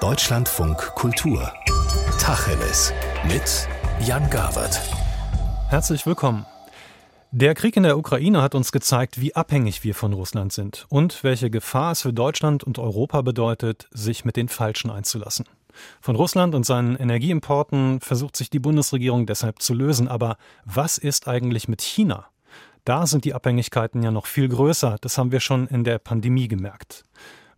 Deutschlandfunk Kultur. Tacheles. Mit Jan Gawert. Herzlich willkommen. Der Krieg in der Ukraine hat uns gezeigt, wie abhängig wir von Russland sind und welche Gefahr es für Deutschland und Europa bedeutet, sich mit den Falschen einzulassen. Von Russland und seinen Energieimporten versucht sich die Bundesregierung deshalb zu lösen. Aber was ist eigentlich mit China? Da sind die Abhängigkeiten ja noch viel größer. Das haben wir schon in der Pandemie gemerkt.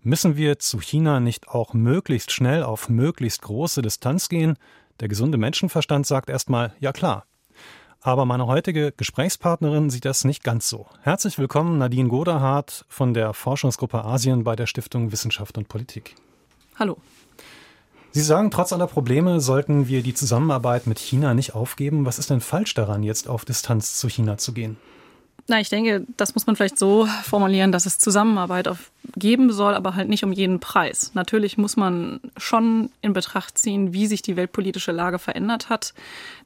Müssen wir zu China nicht auch möglichst schnell auf möglichst große Distanz gehen? Der gesunde Menschenverstand sagt erstmal, ja klar. Aber meine heutige Gesprächspartnerin sieht das nicht ganz so. Herzlich willkommen, Nadine Goderhardt von der Forschungsgruppe Asien bei der Stiftung Wissenschaft und Politik. Hallo. Sie sagen, trotz aller Probleme sollten wir die Zusammenarbeit mit China nicht aufgeben. Was ist denn falsch daran, jetzt auf Distanz zu China zu gehen? Na, ich denke, das muss man vielleicht so formulieren, dass es Zusammenarbeit geben soll, aber halt nicht um jeden Preis. Natürlich muss man schon in Betracht ziehen, wie sich die weltpolitische Lage verändert hat.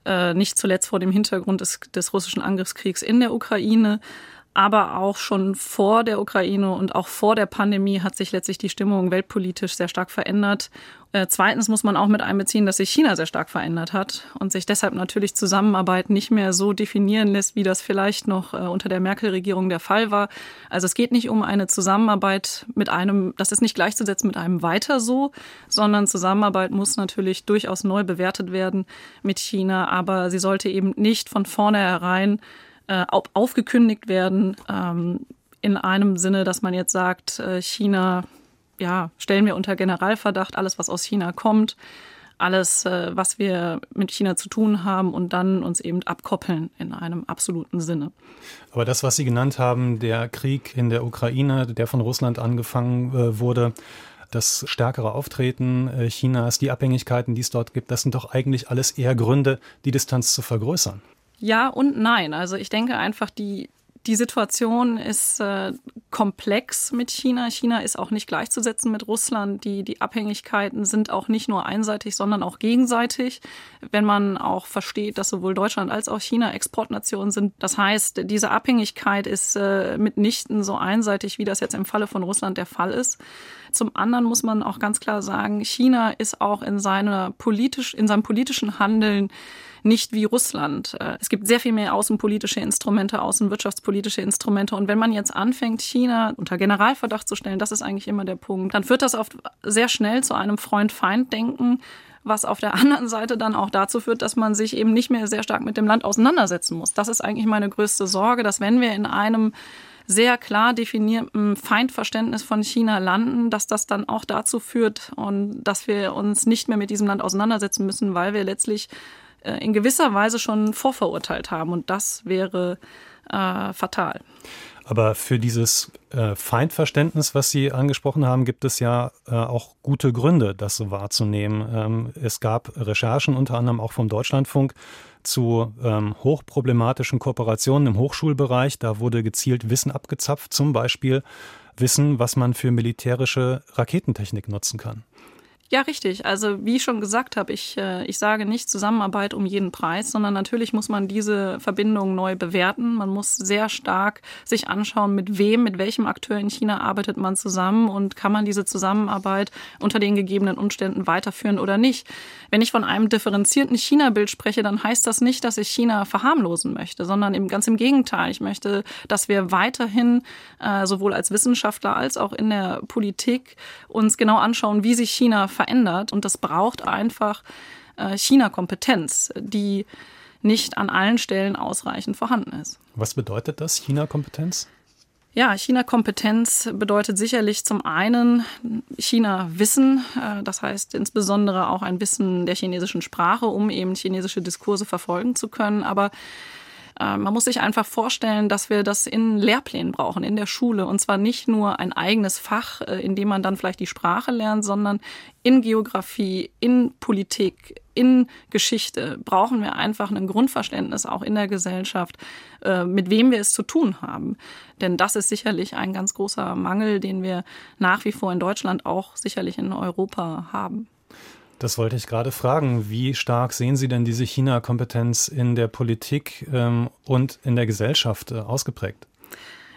Äh, nicht zuletzt vor dem Hintergrund des, des russischen Angriffskriegs in der Ukraine aber auch schon vor der Ukraine und auch vor der Pandemie hat sich letztlich die Stimmung weltpolitisch sehr stark verändert. Äh, zweitens muss man auch mit einbeziehen, dass sich China sehr stark verändert hat und sich deshalb natürlich Zusammenarbeit nicht mehr so definieren lässt, wie das vielleicht noch äh, unter der Merkel-Regierung der Fall war. Also es geht nicht um eine Zusammenarbeit mit einem, das ist nicht gleichzusetzen mit einem weiter so, sondern Zusammenarbeit muss natürlich durchaus neu bewertet werden mit China, aber sie sollte eben nicht von vornherein äh, aufgekündigt werden, ähm, in einem Sinne, dass man jetzt sagt, äh, China, ja, stellen wir unter Generalverdacht alles, was aus China kommt, alles, äh, was wir mit China zu tun haben und dann uns eben abkoppeln in einem absoluten Sinne. Aber das, was Sie genannt haben, der Krieg in der Ukraine, der von Russland angefangen äh, wurde, das stärkere Auftreten äh, Chinas, die Abhängigkeiten, die es dort gibt, das sind doch eigentlich alles eher Gründe, die Distanz zu vergrößern. Ja und nein. Also ich denke einfach, die, die Situation ist äh, komplex mit China. China ist auch nicht gleichzusetzen mit Russland. Die, die Abhängigkeiten sind auch nicht nur einseitig, sondern auch gegenseitig. Wenn man auch versteht, dass sowohl Deutschland als auch China Exportnationen sind. Das heißt, diese Abhängigkeit ist äh, mitnichten so einseitig, wie das jetzt im Falle von Russland der Fall ist. Zum anderen muss man auch ganz klar sagen, China ist auch in seiner politisch, in seinem politischen Handeln nicht wie Russland. Äh, es gibt sehr viel mehr außenpolitische Instrumente, außenwirtschaftspolitische Instrumente. Und wenn man jetzt anfängt, China unter Generalverdacht zu stellen, das ist eigentlich immer der Punkt, dann führt das oft sehr schnell zu einem Freund-Feind-Denken was auf der anderen Seite dann auch dazu führt, dass man sich eben nicht mehr sehr stark mit dem Land auseinandersetzen muss. Das ist eigentlich meine größte Sorge, dass wenn wir in einem sehr klar definierten Feindverständnis von China landen, dass das dann auch dazu führt und dass wir uns nicht mehr mit diesem Land auseinandersetzen müssen, weil wir letztlich äh, in gewisser Weise schon vorverurteilt haben. Und das wäre äh, fatal. Aber für dieses äh, Feindverständnis, was Sie angesprochen haben, gibt es ja äh, auch gute Gründe, das so wahrzunehmen. Ähm, es gab Recherchen, unter anderem auch vom Deutschlandfunk, zu ähm, hochproblematischen Kooperationen im Hochschulbereich. Da wurde gezielt Wissen abgezapft, zum Beispiel Wissen, was man für militärische Raketentechnik nutzen kann. Ja, richtig. Also wie ich schon gesagt habe, ich, äh, ich sage nicht Zusammenarbeit um jeden Preis, sondern natürlich muss man diese Verbindung neu bewerten. Man muss sehr stark sich anschauen, mit wem, mit welchem Akteur in China arbeitet man zusammen und kann man diese Zusammenarbeit unter den gegebenen Umständen weiterführen oder nicht. Wenn ich von einem differenzierten China-Bild spreche, dann heißt das nicht, dass ich China verharmlosen möchte, sondern eben ganz im Gegenteil. Ich möchte, dass wir weiterhin äh, sowohl als Wissenschaftler als auch in der Politik uns genau anschauen, wie sich China verändert. Und das braucht einfach äh, China-Kompetenz, die nicht an allen Stellen ausreichend vorhanden ist. Was bedeutet das, China-Kompetenz? Ja, China-Kompetenz bedeutet sicherlich zum einen China-Wissen, äh, das heißt insbesondere auch ein Wissen der chinesischen Sprache, um eben chinesische Diskurse verfolgen zu können. Aber man muss sich einfach vorstellen, dass wir das in Lehrplänen brauchen, in der Schule. Und zwar nicht nur ein eigenes Fach, äh, in dem man dann vielleicht die Sprache lernt, sondern in Geografie, in Politik, in Geschichte brauchen wir einfach ein Grundverständnis auch in der Gesellschaft, äh, mit wem wir es zu tun haben. Denn das ist sicherlich ein ganz großer Mangel, den wir nach wie vor in Deutschland auch sicherlich in Europa haben. Das wollte ich gerade fragen. Wie stark sehen Sie denn diese China-Kompetenz in der Politik ähm, und in der Gesellschaft äh, ausgeprägt?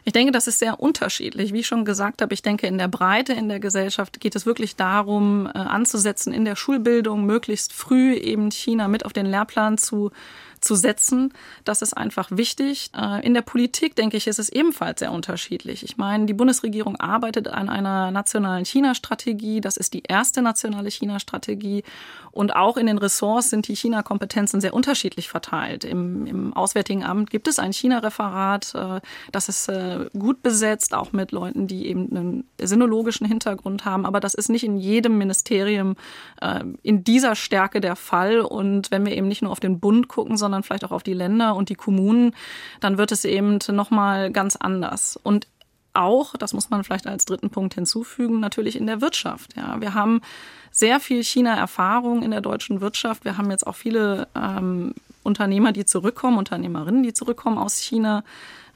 Ich denke, das ist sehr unterschiedlich. Wie ich schon gesagt habe, ich denke, in der Breite in der Gesellschaft geht es wirklich darum, äh, anzusetzen, in der Schulbildung möglichst früh eben China mit auf den Lehrplan zu zu setzen. Das ist einfach wichtig. Äh, in der Politik, denke ich, ist es ebenfalls sehr unterschiedlich. Ich meine, die Bundesregierung arbeitet an einer nationalen China-Strategie. Das ist die erste nationale China-Strategie. Und auch in den Ressorts sind die China-Kompetenzen sehr unterschiedlich verteilt. Im, Im, Auswärtigen Amt gibt es ein China-Referat. Äh, das ist äh, gut besetzt, auch mit Leuten, die eben einen sinologischen Hintergrund haben. Aber das ist nicht in jedem Ministerium in dieser Stärke der Fall. Und wenn wir eben nicht nur auf den Bund gucken, sondern sondern vielleicht auch auf die Länder und die Kommunen, dann wird es eben nochmal ganz anders. Und auch, das muss man vielleicht als dritten Punkt hinzufügen, natürlich in der Wirtschaft. Ja, wir haben sehr viel China-Erfahrung in der deutschen Wirtschaft. Wir haben jetzt auch viele ähm, Unternehmer, die zurückkommen, Unternehmerinnen, die zurückkommen aus China.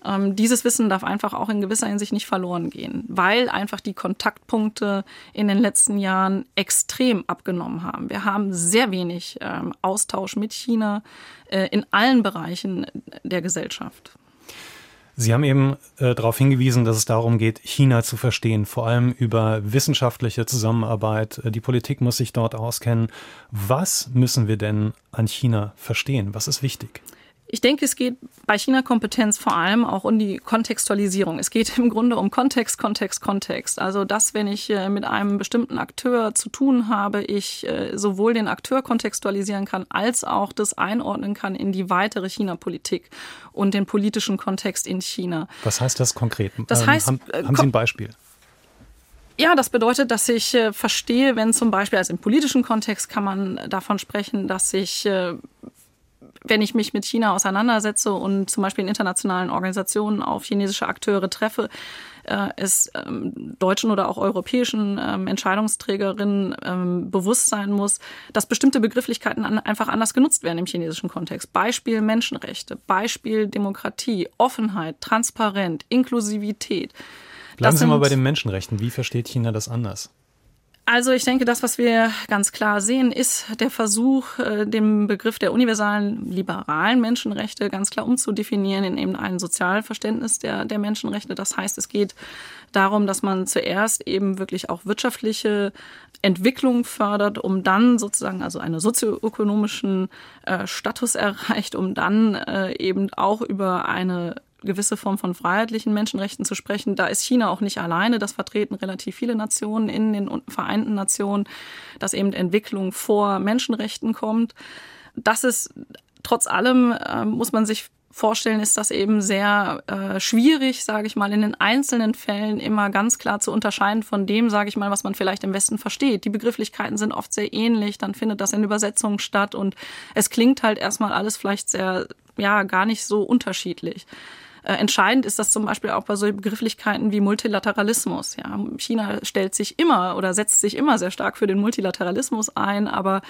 Ähm, dieses Wissen darf einfach auch in gewisser Hinsicht nicht verloren gehen, weil einfach die Kontaktpunkte in den letzten Jahren extrem abgenommen haben. Wir haben sehr wenig ähm, Austausch mit China äh, in allen Bereichen der Gesellschaft. Sie haben eben äh, darauf hingewiesen, dass es darum geht, China zu verstehen, vor allem über wissenschaftliche Zusammenarbeit. Äh, die Politik muss sich dort auskennen. Was müssen wir denn an China verstehen? Was ist wichtig? Ich denke, es geht bei China-Kompetenz vor allem auch um die Kontextualisierung. Es geht im Grunde um Kontext, Kontext, Kontext. Also dass, wenn ich äh, mit einem bestimmten Akteur zu tun habe, ich äh, sowohl den Akteur kontextualisieren kann, als auch das einordnen kann in die weitere China-Politik und den politischen Kontext in China. Was heißt das konkret? Das ähm, heißt, haben, äh, haben Sie ein Beispiel? Ja, das bedeutet, dass ich äh, verstehe, wenn zum Beispiel, also im politischen Kontext kann man davon sprechen, dass ich äh, wenn ich mich mit China auseinandersetze und zum Beispiel in internationalen Organisationen auf chinesische Akteure treffe, äh, es ähm, deutschen oder auch europäischen ähm, Entscheidungsträgerinnen ähm, bewusst sein muss, dass bestimmte Begrifflichkeiten an, einfach anders genutzt werden im chinesischen Kontext. Beispiel Menschenrechte, Beispiel Demokratie, Offenheit, Transparenz, Inklusivität. Bleiben Sie mal bei den Menschenrechten. Wie versteht China das anders? Also ich denke, das, was wir ganz klar sehen, ist der Versuch, äh, den Begriff der universalen liberalen Menschenrechte ganz klar umzudefinieren in eben ein Sozialverständnis der, der Menschenrechte. Das heißt, es geht darum, dass man zuerst eben wirklich auch wirtschaftliche Entwicklung fördert, um dann sozusagen also einen sozioökonomischen äh, Status erreicht, um dann äh, eben auch über eine gewisse Form von freiheitlichen Menschenrechten zu sprechen. Da ist China auch nicht alleine. Das vertreten relativ viele Nationen in den Vereinten Nationen, dass eben Entwicklung vor Menschenrechten kommt. Das ist trotz allem, äh, muss man sich vorstellen, ist das eben sehr äh, schwierig, sage ich mal, in den einzelnen Fällen immer ganz klar zu unterscheiden von dem, sage ich mal, was man vielleicht im Westen versteht. Die Begrifflichkeiten sind oft sehr ähnlich, dann findet das in Übersetzungen statt und es klingt halt erstmal alles vielleicht sehr, ja, gar nicht so unterschiedlich. Äh, entscheidend ist das zum Beispiel auch bei solchen Begrifflichkeiten wie Multilateralismus. Ja, China stellt sich immer oder setzt sich immer sehr stark für den Multilateralismus ein, aber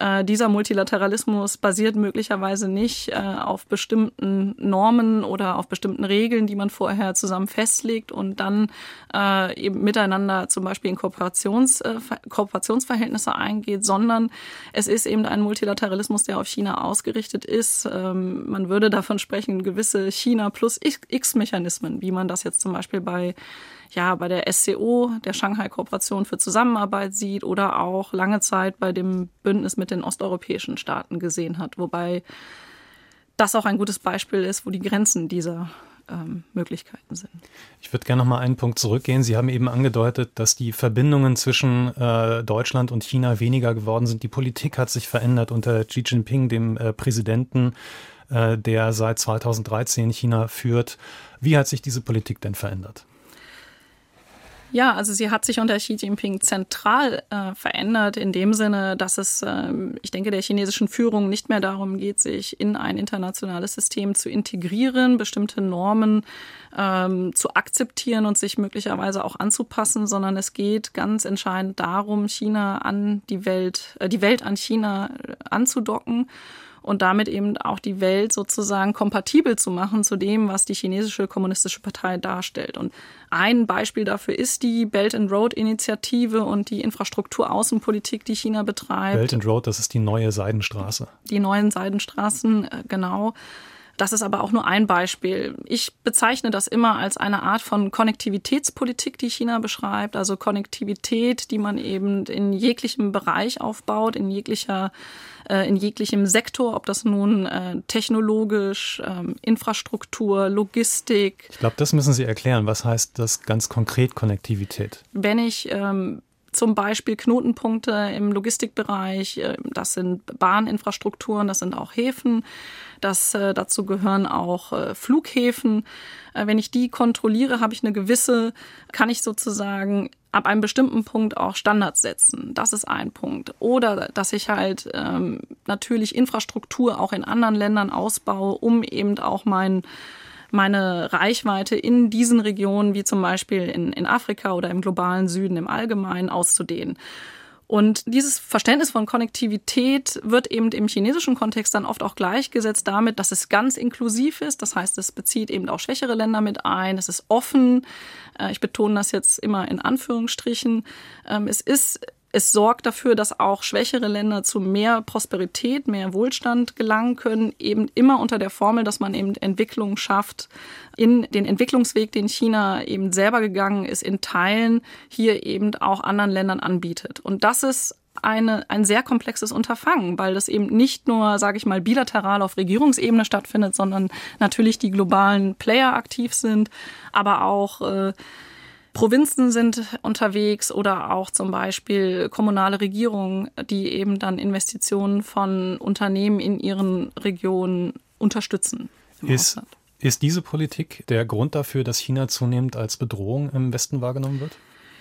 äh, dieser Multilateralismus basiert möglicherweise nicht äh, auf bestimmten Normen oder auf bestimmten Regeln, die man vorher zusammen festlegt und dann äh, eben miteinander zum Beispiel in Kooperations, äh, Kooperationsverhältnisse eingeht, sondern es ist eben ein Multilateralismus, der auf China ausgerichtet ist. Ähm, man würde davon sprechen, gewisse China plus X-Mechanismen, wie man das jetzt zum Beispiel bei ja, bei der SCO, der Shanghai Kooperation für Zusammenarbeit sieht oder auch lange Zeit bei dem Bündnis mit den osteuropäischen Staaten gesehen hat, wobei das auch ein gutes Beispiel ist, wo die Grenzen dieser ähm, Möglichkeiten sind. Ich würde gerne noch mal einen Punkt zurückgehen. Sie haben eben angedeutet, dass die Verbindungen zwischen äh, Deutschland und China weniger geworden sind. Die Politik hat sich verändert unter Xi Jinping, dem äh, Präsidenten. Äh, der seit 2013 China führt. Wie hat sich diese Politik denn verändert? Ja, also sie hat sich unter Xi Jinping zentral äh, verändert, in dem Sinne, dass es, äh, ich denke, der chinesischen Führung nicht mehr darum geht, sich in ein internationales System zu integrieren, bestimmte Normen ähm, zu akzeptieren und sich möglicherweise auch anzupassen, sondern es geht ganz entscheidend darum, China an die Welt, äh, die Welt an China äh, anzudocken und damit eben auch die Welt sozusagen kompatibel zu machen zu dem, was die chinesische kommunistische Partei darstellt. Und ein Beispiel dafür ist die Belt and Road Initiative und die Infrastrukturaußenpolitik, die China betreibt. Belt and Road, das ist die neue Seidenstraße. Die neuen Seidenstraßen, äh, genau. Das ist aber auch nur ein Beispiel. Ich bezeichne das immer als eine Art von Konnektivitätspolitik, die China beschreibt. Also Konnektivität, die man eben in jeglichem Bereich aufbaut, in jeglicher äh, in jeglichem Sektor, ob das nun äh, technologisch, ähm, Infrastruktur, Logistik. Ich glaube, das müssen Sie erklären. Was heißt das ganz konkret Konnektivität? Wenn ich ähm, zum Beispiel Knotenpunkte im Logistikbereich, äh, das sind Bahninfrastrukturen, das sind auch Häfen, das, äh, dazu gehören auch äh, Flughäfen. Wenn ich die kontrolliere, habe ich eine gewisse, kann ich sozusagen ab einem bestimmten Punkt auch Standards setzen. Das ist ein Punkt. Oder dass ich halt ähm, natürlich Infrastruktur auch in anderen Ländern ausbaue, um eben auch meinen meine Reichweite in diesen Regionen, wie zum Beispiel in, in Afrika oder im globalen Süden im Allgemeinen, auszudehnen. Und dieses Verständnis von Konnektivität wird eben im chinesischen Kontext dann oft auch gleichgesetzt damit, dass es ganz inklusiv ist. Das heißt, es bezieht eben auch schwächere Länder mit ein. Es ist offen. Äh, ich betone das jetzt immer in Anführungsstrichen. Ähm, es ist es sorgt dafür, dass auch schwächere Länder zu mehr Prosperität, mehr Wohlstand gelangen können, eben immer unter der Formel, dass man eben Entwicklung schafft, in den Entwicklungsweg, den China eben selber gegangen ist, in Teilen hier eben auch anderen Ländern anbietet. Und das ist eine, ein sehr komplexes Unterfangen, weil das eben nicht nur, sage ich mal, bilateral auf Regierungsebene stattfindet, sondern natürlich die globalen Player aktiv sind, aber auch äh, Provinzen sind unterwegs oder auch zum Beispiel kommunale Regierungen, die eben dann Investitionen von Unternehmen in ihren Regionen unterstützen. Ist, ist diese Politik der Grund dafür, dass China zunehmend als Bedrohung im Westen wahrgenommen wird?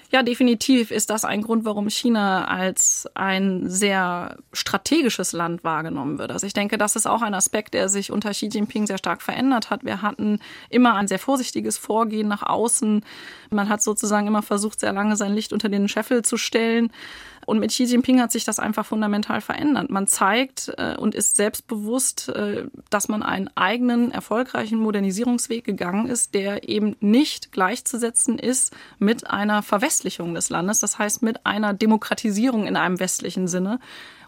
Ja, definitiv ist das ein Grund, warum China als ein sehr strategisches Land wahrgenommen wird. Also ich denke, das ist auch ein Aspekt, der sich unter Xi Jinping sehr stark verändert hat. Wir hatten immer ein sehr vorsichtiges Vorgehen nach außen. Man hat sozusagen immer versucht, sehr lange sein Licht unter den Scheffel zu stellen. Und mit Xi Jinping hat sich das einfach fundamental verändert. Man zeigt äh, und ist selbstbewusst, äh, dass man einen eigenen, erfolgreichen Modernisierungsweg gegangen ist, der eben nicht gleichzusetzen ist mit einer Verwestlichung des Landes, das heißt mit einer Demokratisierung in einem westlichen Sinne.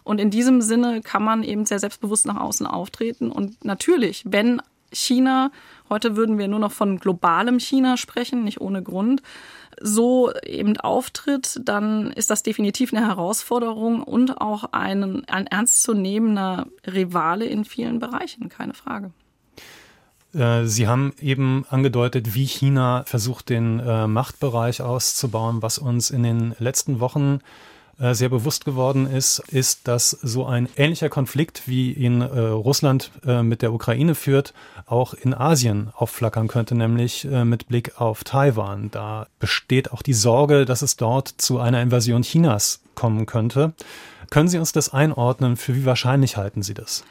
Und in diesem Sinne kann man eben sehr selbstbewusst nach außen auftreten. Und natürlich, wenn China, heute würden wir nur noch von globalem China sprechen, nicht ohne Grund, so eben auftritt, dann ist das definitiv eine Herausforderung und auch ein, ein ernstzunehmender Rivale in vielen Bereichen, keine Frage. Äh, Sie haben eben angedeutet, wie China versucht, den äh, Machtbereich auszubauen, was uns in den letzten Wochen äh, sehr bewusst geworden ist, ist, dass so ein ähnlicher Konflikt, wie ihn äh, Russland äh, mit der Ukraine führt, auch in Asien aufflackern könnte, nämlich äh, mit Blick auf Taiwan. Da besteht auch die Sorge, dass es dort zu einer Invasion Chinas kommen könnte. Können Sie uns das einordnen? Für wie wahrscheinlich halten Sie das?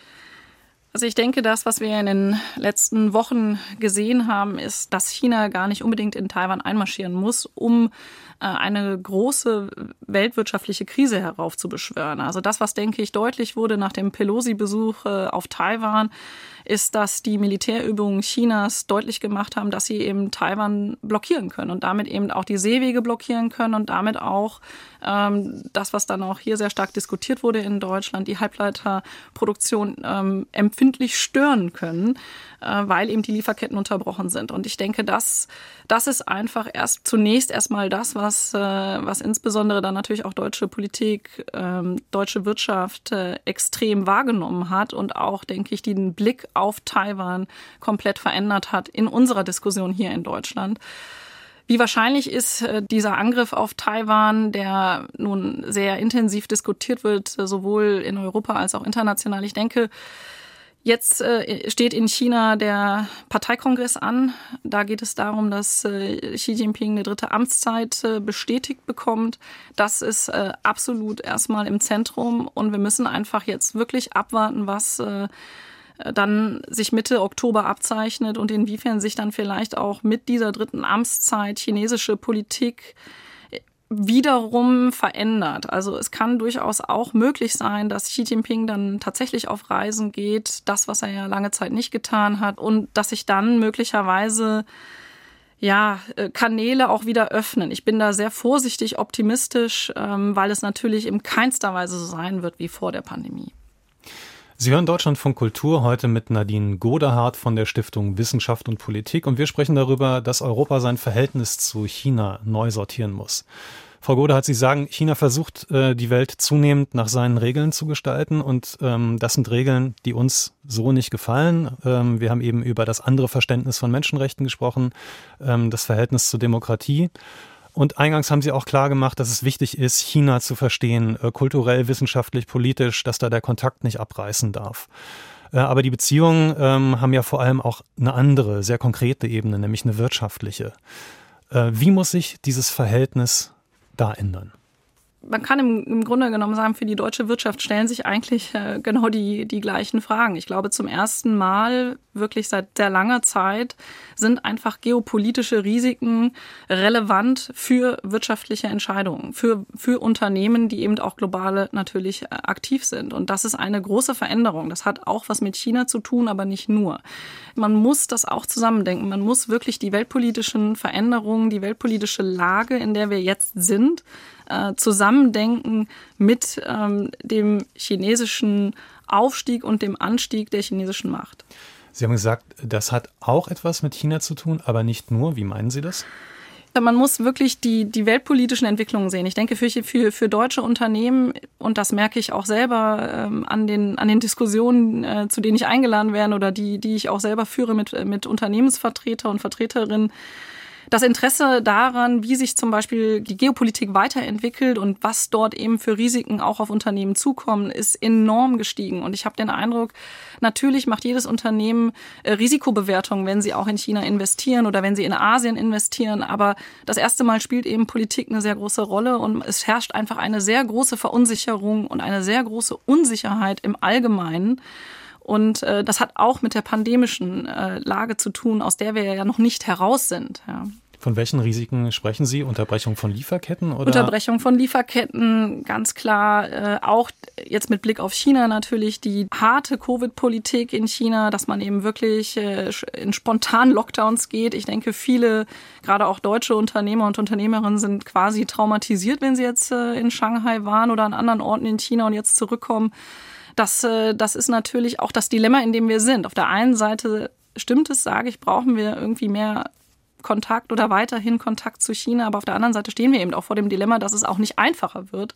Also ich denke, das, was wir in den letzten Wochen gesehen haben, ist, dass China gar nicht unbedingt in Taiwan einmarschieren muss, um äh, eine große weltwirtschaftliche Krise heraufzubeschwören. Also das, was, denke ich, deutlich wurde nach dem Pelosi-Besuch äh, auf Taiwan, ist, dass die Militärübungen Chinas deutlich gemacht haben, dass sie eben Taiwan blockieren können und damit eben auch die Seewege blockieren können und damit auch ähm, das, was dann auch hier sehr stark diskutiert wurde in Deutschland, die Halbleiterproduktion ähm, empfindlich stören können, äh, weil eben die Lieferketten unterbrochen sind. Und ich denke, das, das ist einfach erst zunächst erstmal das, was, äh, was insbesondere dann natürlich auch deutsche Politik, ähm, deutsche Wirtschaft äh, extrem wahrgenommen hat und auch, denke ich, den Blick auf Taiwan komplett verändert hat in unserer Diskussion hier in Deutschland. Wie wahrscheinlich ist äh, dieser Angriff auf Taiwan, der nun sehr intensiv diskutiert wird, äh, sowohl in Europa als auch international? Ich denke, Jetzt äh, steht in China der Parteikongress an. Da geht es darum, dass Xi Jinping eine dritte Amtszeit bestätigt bekommt. Das ist absolut erstmal im Zentrum und wir müssen einfach jetzt wirklich abwarten, was dann sich Mitte Oktober abzeichnet und inwiefern sich dann vielleicht auch mit dieser dritten Amtszeit chinesische Politik wiederum verändert. Also es kann durchaus auch möglich sein, dass Xi Jinping dann tatsächlich auf Reisen geht, das, was er ja lange Zeit nicht getan hat, und dass sich dann möglicherweise ja, äh, Kanäle auch wieder öffnen. Ich bin da sehr vorsichtig optimistisch, ähm, weil es natürlich in keinster Weise so sein wird wie vor der Pandemie. Sie hören Deutschlandfunk Kultur heute mit Nadine Godehardt von der Stiftung Wissenschaft und Politik und wir sprechen darüber, dass Europa sein Verhältnis zu China neu sortieren muss. Frau Godehardt, Sie sagen, China versucht, äh, die Welt zunehmend nach seinen Regeln zu gestalten und ähm, das sind Regeln, die uns so nicht gefallen. Ähm, wir haben eben über das andere Verständnis von Menschenrechten gesprochen, ähm, das Verhältnis zur Demokratie. Und eingangs haben Sie auch klar gemacht, dass es wichtig ist, China zu verstehen, äh, kulturell, wissenschaftlich, politisch, dass da der Kontakt nicht abreißen darf. Äh, aber die Beziehungen ähm, haben ja vor allem auch eine andere, sehr konkrete Ebene, nämlich eine wirtschaftliche. Äh, wie muss sich dieses Verhältnis da ändern? Man kann im, im, Grunde genommen sagen, für die deutsche Wirtschaft stellen sich eigentlich äh, genau die, die gleichen Fragen. Ich glaube, zum ersten Mal, wirklich seit sehr langer Zeit, sind einfach geopolitische Risiken relevant für wirtschaftliche Entscheidungen, für, für Unternehmen, die eben auch globale natürlich äh, aktiv sind. Und das ist eine große Veränderung. Das hat auch was mit China zu tun, aber nicht nur. Man muss das auch zusammendenken. Man muss wirklich die weltpolitischen Veränderungen, die weltpolitische Lage, in der wir jetzt sind, äh, zusammendenken mit ähm, dem chinesischen Aufstieg und dem Anstieg der chinesischen Macht. Sie haben gesagt, das hat auch etwas mit China zu tun, aber nicht nur. Wie meinen Sie das? Man muss wirklich die, die weltpolitischen Entwicklungen sehen. Ich denke, für, für, für deutsche Unternehmen, und das merke ich auch selber ähm, an, den, an den Diskussionen, äh, zu denen ich eingeladen werde oder die, die ich auch selber führe mit, mit Unternehmensvertreter und Vertreterinnen, das Interesse daran, wie sich zum Beispiel die Geopolitik weiterentwickelt und was dort eben für Risiken auch auf Unternehmen zukommen, ist enorm gestiegen. Und ich habe den Eindruck, natürlich macht jedes Unternehmen äh, Risikobewertungen, wenn sie auch in China investieren oder wenn sie in Asien investieren. Aber das erste Mal spielt eben Politik eine sehr große Rolle und es herrscht einfach eine sehr große Verunsicherung und eine sehr große Unsicherheit im Allgemeinen. Und äh, das hat auch mit der pandemischen äh, Lage zu tun, aus der wir ja noch nicht heraus sind. Ja. Von welchen Risiken sprechen Sie? Unterbrechung von Lieferketten? Oder? Unterbrechung von Lieferketten, ganz klar. Äh, auch jetzt mit Blick auf China natürlich die harte Covid-Politik in China, dass man eben wirklich äh, in spontanen Lockdowns geht. Ich denke, viele, gerade auch deutsche Unternehmer und Unternehmerinnen sind quasi traumatisiert, wenn sie jetzt äh, in Shanghai waren oder an anderen Orten in China und jetzt zurückkommen das, äh, das ist natürlich auch das Dilemma, in dem wir sind. Auf der einen Seite stimmt es, sage ich, brauchen wir irgendwie mehr Kontakt oder weiterhin Kontakt zu China. Aber auf der anderen Seite stehen wir eben auch vor dem Dilemma, dass es auch nicht einfacher wird.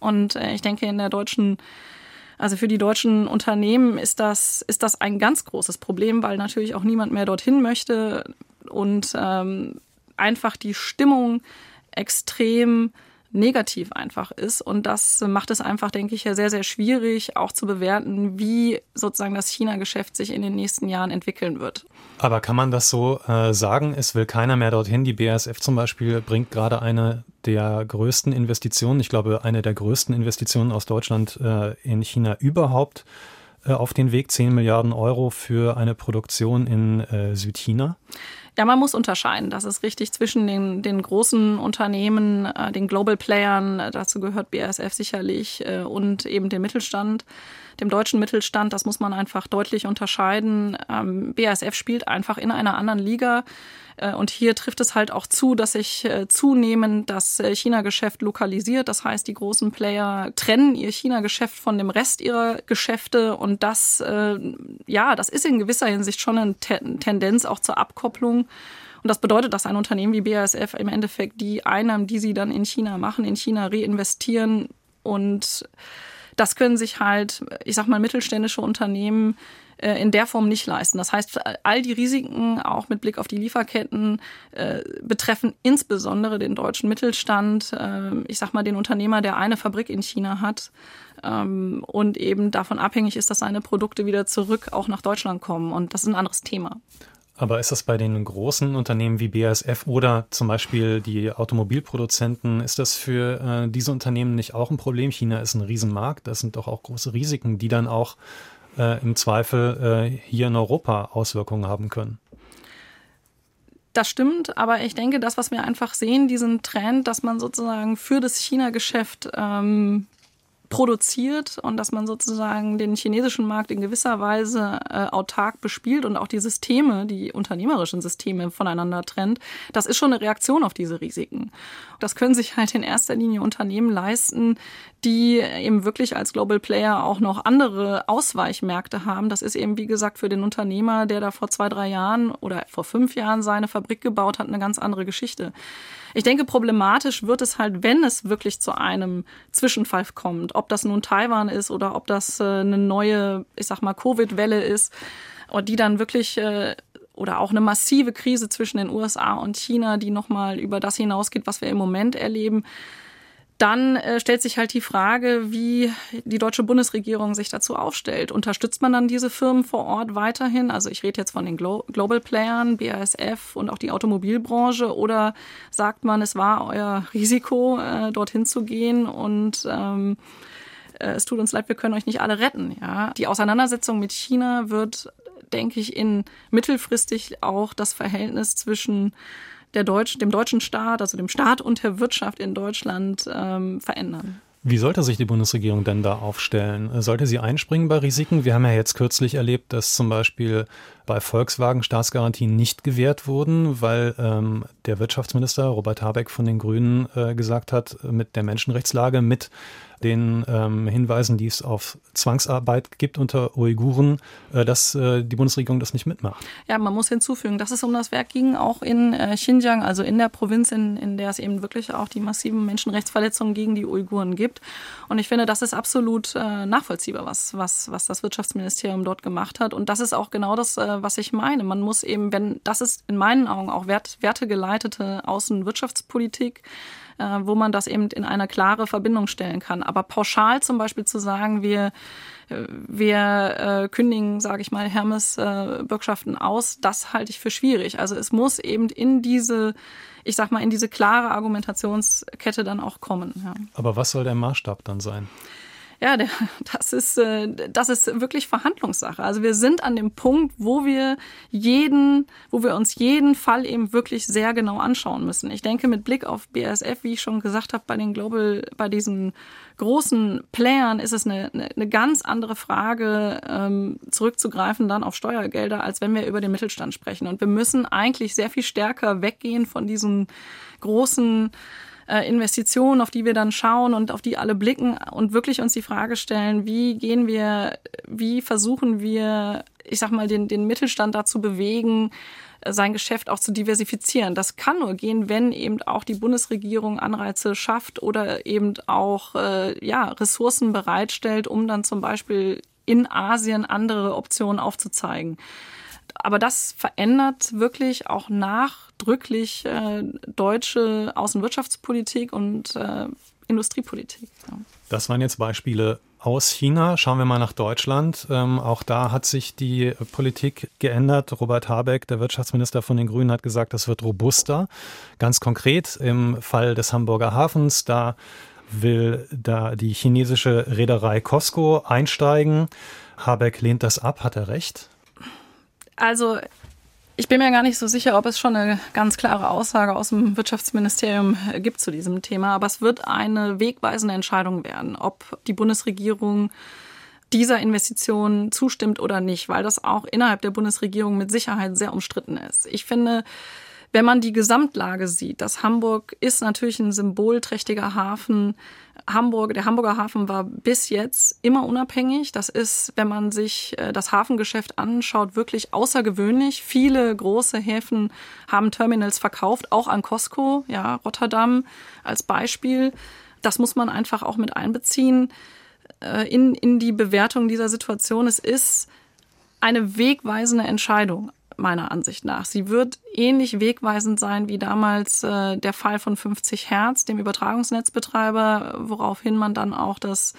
Und äh, ich denke, in der deutschen also für die deutschen Unternehmen ist das, ist das ein ganz großes Problem, weil natürlich auch niemand mehr dorthin möchte und ähm, einfach die Stimmung extrem negativ einfach ist. Und das macht es einfach, denke ich, ja sehr, sehr schwierig, auch zu bewerten, wie sozusagen das China-Geschäft sich in den nächsten Jahren entwickeln wird. Aber kann man das so äh, sagen? Es will keiner mehr dorthin. Die BASF zum Beispiel bringt gerade eine der größten Investitionen, ich glaube, eine der größten Investitionen aus Deutschland äh, in China überhaupt äh, auf den Weg. 10 Milliarden Euro für eine Produktion in äh, Südchina. Ja, man muss unterscheiden. Das ist richtig zwischen den, den großen Unternehmen, äh, den Global Playern, äh, dazu gehört BASF sicherlich, äh, und eben den Mittelstand, dem deutschen Mittelstand. Das muss man einfach deutlich unterscheiden. Ähm, BASF spielt einfach in einer anderen Liga. Äh, und hier trifft es halt auch zu, dass sich äh, zunehmend das äh, China-Geschäft lokalisiert. Das heißt, die großen Player trennen ihr China-Geschäft von dem Rest ihrer Geschäfte. Und das, ja, das ist in gewisser Hinsicht schon eine Tendenz auch zur Abkopplung. Und das bedeutet, dass ein Unternehmen wie BASF im Endeffekt die Einnahmen, die sie dann in China machen, in China reinvestieren und das können sich halt, ich sag mal, mittelständische Unternehmen äh, in der Form nicht leisten. Das heißt, all die Risiken, auch mit Blick auf die Lieferketten, äh, betreffen insbesondere den deutschen Mittelstand, äh, ich sag mal, den Unternehmer, der eine Fabrik in China hat ähm, und eben davon abhängig ist, dass seine Produkte wieder zurück auch nach Deutschland kommen. Und das ist ein anderes Thema. Aber ist das bei den großen Unternehmen wie BASF oder zum Beispiel die Automobilproduzenten, ist das für äh, diese Unternehmen nicht auch ein Problem? China ist ein Riesenmarkt, das sind doch auch große Risiken, die dann auch äh, im Zweifel äh, hier in Europa Auswirkungen haben können. Das stimmt, aber ich denke, das, was wir einfach sehen, diesen Trend, dass man sozusagen für das China-Geschäft ähm, produziert und dass man sozusagen den chinesischen Markt in gewisser Weise äh, autark bespielt und auch die Systeme, die unternehmerischen Systeme voneinander trennt, das ist schon eine Reaktion auf diese Risiken. Das können sich halt in erster Linie Unternehmen leisten, die eben wirklich als Global Player auch noch andere Ausweichmärkte haben. Das ist eben, wie gesagt, für den Unternehmer, der da vor zwei, drei Jahren oder vor fünf Jahren seine Fabrik gebaut hat, eine ganz andere Geschichte. Ich denke, problematisch wird es halt, wenn es wirklich zu einem Zwischenfall kommt. Ob das nun Taiwan ist oder ob das äh, eine neue, ich sag mal, Covid-Welle ist, die dann wirklich äh, oder auch eine massive Krise zwischen den USA und China, die nochmal über das hinausgeht, was wir im Moment erleben. Dann äh, stellt sich halt die Frage, wie die deutsche Bundesregierung sich dazu aufstellt. Unterstützt man dann diese Firmen vor Ort weiterhin? Also ich rede jetzt von den Glo Global Playern, BASF und auch die Automobilbranche. Oder sagt man, es war euer Risiko, äh, dorthin zu gehen und ähm, äh, es tut uns leid, wir können euch nicht alle retten. Ja? Die Auseinandersetzung mit China wird, denke ich, in mittelfristig auch das Verhältnis zwischen der Deutsch, dem deutschen Staat, also dem Staat und der Wirtschaft in Deutschland ähm, verändern. Wie sollte sich die Bundesregierung denn da aufstellen? Sollte sie einspringen bei Risiken? Wir haben ja jetzt kürzlich erlebt, dass zum Beispiel bei Volkswagen Staatsgarantien nicht gewährt wurden, weil ähm, der Wirtschaftsminister Robert Habeck von den Grünen äh, gesagt hat, mit der Menschenrechtslage, mit den ähm, Hinweisen, die es auf Zwangsarbeit gibt unter Uiguren, äh, dass äh, die Bundesregierung das nicht mitmacht. Ja, man muss hinzufügen, dass es um das Werk ging, auch in äh, Xinjiang, also in der Provinz, in, in der es eben wirklich auch die massiven Menschenrechtsverletzungen gegen die Uiguren gibt. Und ich finde, das ist absolut äh, nachvollziehbar, was, was, was das Wirtschaftsministerium dort gemacht hat. Und das ist auch genau das, äh, was ich meine. Man muss eben, wenn, das ist in meinen Augen auch wert, wertegeleitete Außenwirtschaftspolitik, äh, wo man das eben in eine klare Verbindung stellen kann. Aber pauschal zum Beispiel zu sagen, wir äh, wir äh, kündigen, sage ich mal, Hermes-Bürgschaften äh, aus, das halte ich für schwierig. Also es muss eben in diese, ich sag mal, in diese klare Argumentationskette dann auch kommen. Ja. Aber was soll der Maßstab dann sein? Ja, der, das ist, äh, das ist wirklich Verhandlungssache. Also wir sind an dem Punkt, wo wir jeden, wo wir uns jeden Fall eben wirklich sehr genau anschauen müssen. Ich denke, mit Blick auf BASF, wie ich schon gesagt habe, bei den Global, bei diesen großen Playern ist es eine, eine, eine ganz andere Frage, ähm, zurückzugreifen dann auf Steuergelder, als wenn wir über den Mittelstand sprechen. Und wir müssen eigentlich sehr viel stärker weggehen von diesen großen äh, Investitionen, auf die wir dann schauen und auf die alle blicken und wirklich uns die Frage stellen, wie gehen wir, wie versuchen wir, ich sag mal, den, den Mittelstand dazu bewegen, sein Geschäft auch zu diversifizieren. Das kann nur gehen, wenn eben auch die Bundesregierung Anreize schafft oder eben auch äh, ja, Ressourcen bereitstellt, um dann zum Beispiel in Asien andere Optionen aufzuzeigen. Aber das verändert wirklich auch nachdrücklich äh, deutsche Außenwirtschaftspolitik und äh, Industriepolitik. Ja. Das waren jetzt Beispiele aus China. Schauen wir mal nach Deutschland. Ähm, auch da hat sich die Politik geändert. Robert Habeck, der Wirtschaftsminister von den Grünen, hat gesagt, das wird robuster. Ganz konkret im Fall des Hamburger Hafens, da will da die chinesische Reederei Costco einsteigen. Habeck lehnt das ab. Hat er recht? Also ich bin mir gar nicht so sicher, ob es schon eine ganz klare Aussage aus dem Wirtschaftsministerium gibt zu diesem Thema, aber es wird eine wegweisende Entscheidung werden, ob die Bundesregierung dieser Investition zustimmt oder nicht, weil das auch innerhalb der Bundesregierung mit Sicherheit sehr umstritten ist. Ich finde, wenn man die Gesamtlage sieht, dass Hamburg ist natürlich ein symbolträchtiger Hafen. Hamburg, der Hamburger Hafen war bis jetzt immer unabhängig. Das ist, wenn man sich äh, das Hafengeschäft anschaut, wirklich außergewöhnlich. Viele große Häfen haben Terminals verkauft, auch an Costco, ja, Rotterdam als Beispiel. Das muss man einfach auch mit einbeziehen äh, in, in die Bewertung dieser Situation. Es ist eine wegweisende Entscheidung meiner Ansicht nach. Sie wird ähnlich wegweisend sein wie damals äh, der Fall von 50 Hertz, dem Übertragungsnetzbetreiber, woraufhin man dann auch das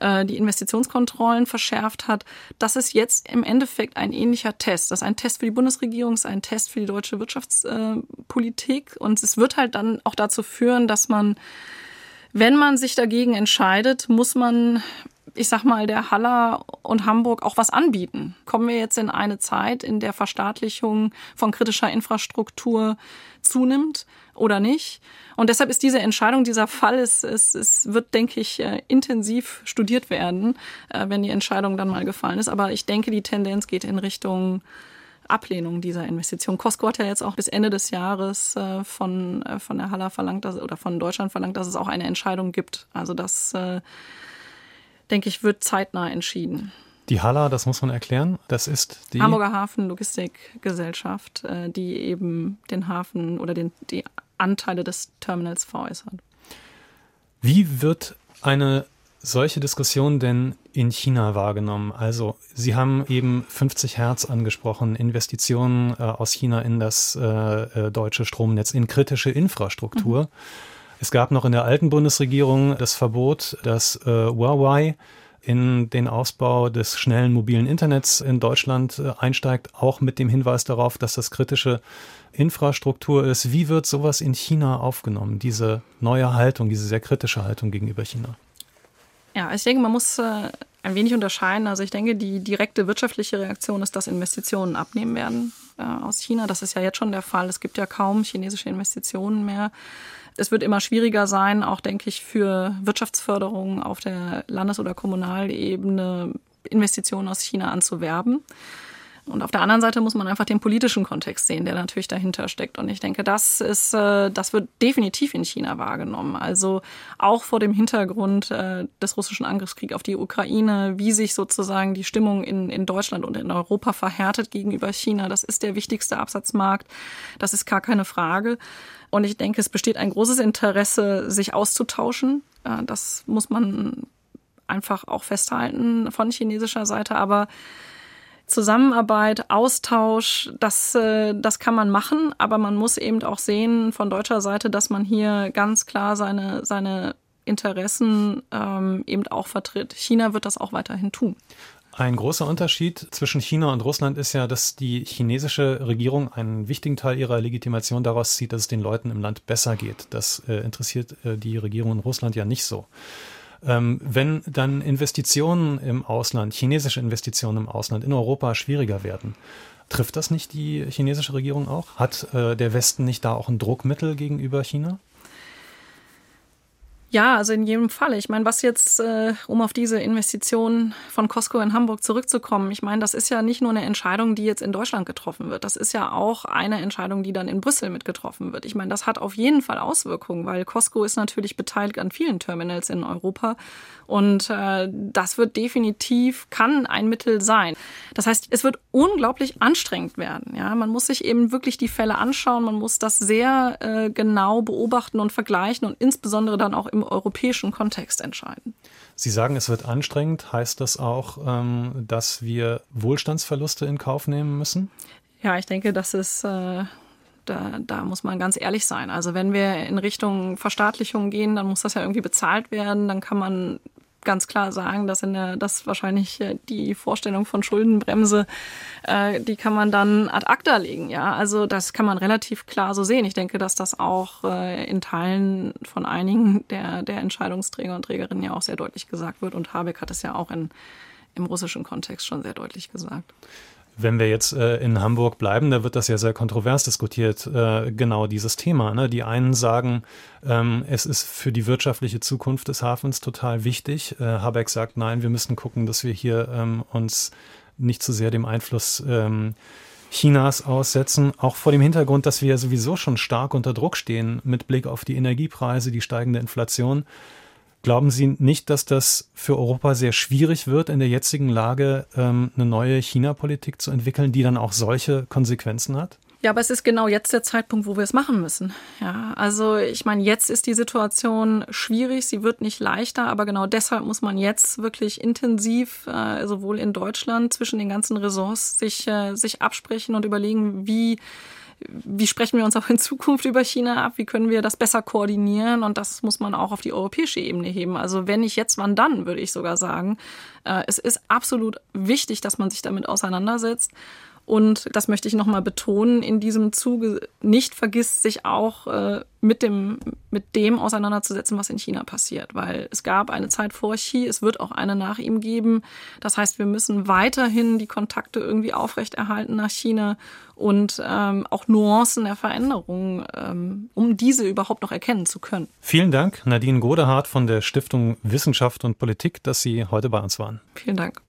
äh, die Investitionskontrollen verschärft hat. Das ist jetzt im Endeffekt ein ähnlicher Test. Das ist ein Test für die Bundesregierung, ist ein Test für die deutsche Wirtschaftspolitik. Und es wird halt dann auch dazu führen, dass man, wenn man sich dagegen entscheidet, muss man ich sag mal, der Haller und Hamburg auch was anbieten. Kommen wir jetzt in eine Zeit, in der Verstaatlichung von kritischer Infrastruktur zunimmt oder nicht? Und deshalb ist diese Entscheidung, dieser Fall, es, es, es wird, denke ich, äh, intensiv studiert werden, äh, wenn die Entscheidung dann mal gefallen ist. Aber ich denke, die Tendenz geht in Richtung Ablehnung dieser Investition. Costco hat ja jetzt auch bis Ende des Jahres äh, von, von der Haller verlangt, dass, oder von Deutschland verlangt, dass es auch eine Entscheidung gibt. Also das, äh, denke ich, wird zeitnah entschieden. Die Haller, das muss man erklären, das ist die Hamburger Hafen Logistikgesellschaft, äh, die eben den Hafen oder den, die Anteile des Terminals veräußert. Wie wird eine solche Diskussion denn in China wahrgenommen? Also Sie haben eben 50 Hertz angesprochen, Investitionen äh, aus China in das äh, deutsche Stromnetz, in kritische Infrastruktur. Mhm. Es gab noch in der alten Bundesregierung das Verbot, dass äh, Huawei in den Ausbau des schnellen mobilen Internets in Deutschland äh, einsteigt, auch mit dem Hinweis darauf, dass das kritische Infrastruktur ist. Wie wird sowas in China aufgenommen, diese neue Haltung, diese sehr kritische Haltung gegenüber China? Ja, ich denke, man muss äh, ein wenig unterscheiden. Also ich denke, die direkte wirtschaftliche Reaktion ist, dass Investitionen abnehmen werden äh, aus China. Das ist ja jetzt schon der Fall. Es gibt ja kaum chinesische Investitionen mehr. Es wird immer schwieriger sein, auch denke ich, für Wirtschaftsförderung auf der Landes- oder Kommunalebene Investitionen aus China anzuwerben. Und auf der anderen Seite muss man einfach den politischen Kontext sehen, der natürlich dahinter steckt. Und ich denke, das ist, äh, das wird definitiv in China wahrgenommen. Also auch vor dem Hintergrund äh, des russischen Angriffskriegs auf die Ukraine, wie sich sozusagen die Stimmung in, in Deutschland und in Europa verhärtet gegenüber China. Das ist der wichtigste Absatzmarkt. Das ist gar keine Frage. Und ich denke, es besteht ein großes Interesse, sich auszutauschen. Äh, das muss man einfach auch festhalten von chinesischer Seite. Aber Zusammenarbeit, Austausch, das, äh, das kann man machen, aber man muss eben auch sehen von deutscher Seite, dass man hier ganz klar seine, seine Interessen ähm, eben auch vertritt. China wird das auch weiterhin tun. Ein großer Unterschied zwischen China und Russland ist ja, dass die chinesische Regierung einen wichtigen Teil ihrer Legitimation daraus zieht, dass es den Leuten im Land besser geht. Das äh, interessiert äh, die Regierung in Russland ja nicht so. Ähm, wenn dann Investitionen im Ausland, chinesische Investitionen im Ausland in Europa schwieriger werden, trifft das nicht die chinesische Regierung auch? Hat äh, der Westen nicht da auch ein Druckmittel gegenüber China? Ja, also in jedem Fall. Ich meine, was jetzt, äh, um auf diese Investition von Costco in Hamburg zurückzukommen, ich meine, das ist ja nicht nur eine Entscheidung, die jetzt in Deutschland getroffen wird. Das ist ja auch eine Entscheidung, die dann in Brüssel mitgetroffen wird. Ich meine, das hat auf jeden Fall Auswirkungen, weil Costco ist natürlich beteiligt an vielen Terminals in Europa und äh, das wird definitiv, kann ein Mittel sein. Das heißt, es wird unglaublich anstrengend werden. Ja, man muss sich eben wirklich die Fälle anschauen, man muss das sehr äh, genau beobachten und vergleichen und insbesondere dann auch im europäischen Kontext entscheiden. Sie sagen, es wird anstrengend. Heißt das auch, ähm, dass wir Wohlstandsverluste in Kauf nehmen müssen? Ja, ich denke, das ist äh, da, da muss man ganz ehrlich sein. Also wenn wir in Richtung Verstaatlichung gehen, dann muss das ja irgendwie bezahlt werden. Dann kann man ganz klar sagen, dass in der, dass wahrscheinlich äh, die Vorstellung von Schuldenbremse, äh, die kann man dann ad acta legen. Ja, also das kann man relativ klar so sehen. Ich denke, dass das auch äh, in Teilen von einigen der, der Entscheidungsträger und Trägerinnen ja auch sehr deutlich gesagt wird. Und Habeck hat es ja auch in, im russischen Kontext schon sehr deutlich gesagt. Wenn wir jetzt äh, in Hamburg bleiben, da wird das ja sehr kontrovers diskutiert, äh, genau dieses Thema. Ne? Die einen sagen, ähm, es ist für die wirtschaftliche Zukunft des Hafens total wichtig. Äh, Habeck sagt, nein, wir müssen gucken, dass wir hier ähm, uns nicht zu sehr dem Einfluss ähm, Chinas aussetzen, auch vor dem Hintergrund, dass wir ja sowieso schon stark unter Druck stehen mit Blick auf die Energiepreise, die steigende Inflation. Glauben Sie nicht, dass das für Europa sehr schwierig wird, in der jetzigen Lage ähm, eine neue China-Politik zu entwickeln, die dann auch solche Konsequenzen hat? Ja, aber es ist genau jetzt der Zeitpunkt, wo wir es machen müssen. Ja, also ich meine, jetzt ist die Situation schwierig, sie wird nicht leichter, aber genau deshalb muss man jetzt wirklich intensiv, äh, sowohl in Deutschland zwischen den ganzen Ressorts, sich, äh, sich absprechen und überlegen, wie wie sprechen wir uns auch in Zukunft über China ab? Wie können wir das besser koordinieren? Und das muss man auch auf die europäische Ebene heben. Also wenn nicht jetzt, wann dann, würde ich sogar sagen. Äh, es ist absolut wichtig, dass man sich damit auseinandersetzt. Und das möchte ich nochmal betonen, in diesem Zuge nicht vergisst, sich auch äh, mit dem, mit dem auseinanderzusetzen, was in China passiert. Weil es gab eine Zeit vor Xi, es wird auch eine nach ihm geben. Das heißt, wir müssen weiterhin die Kontakte irgendwie aufrechterhalten nach China und ähm, auch Nuancen der Veränderungen, ähm, um diese überhaupt noch erkennen zu können. Vielen Dank, Nadine Godehardt von der Stiftung Wissenschaft und Politik, dass Sie heute bei uns waren. Vielen Dank.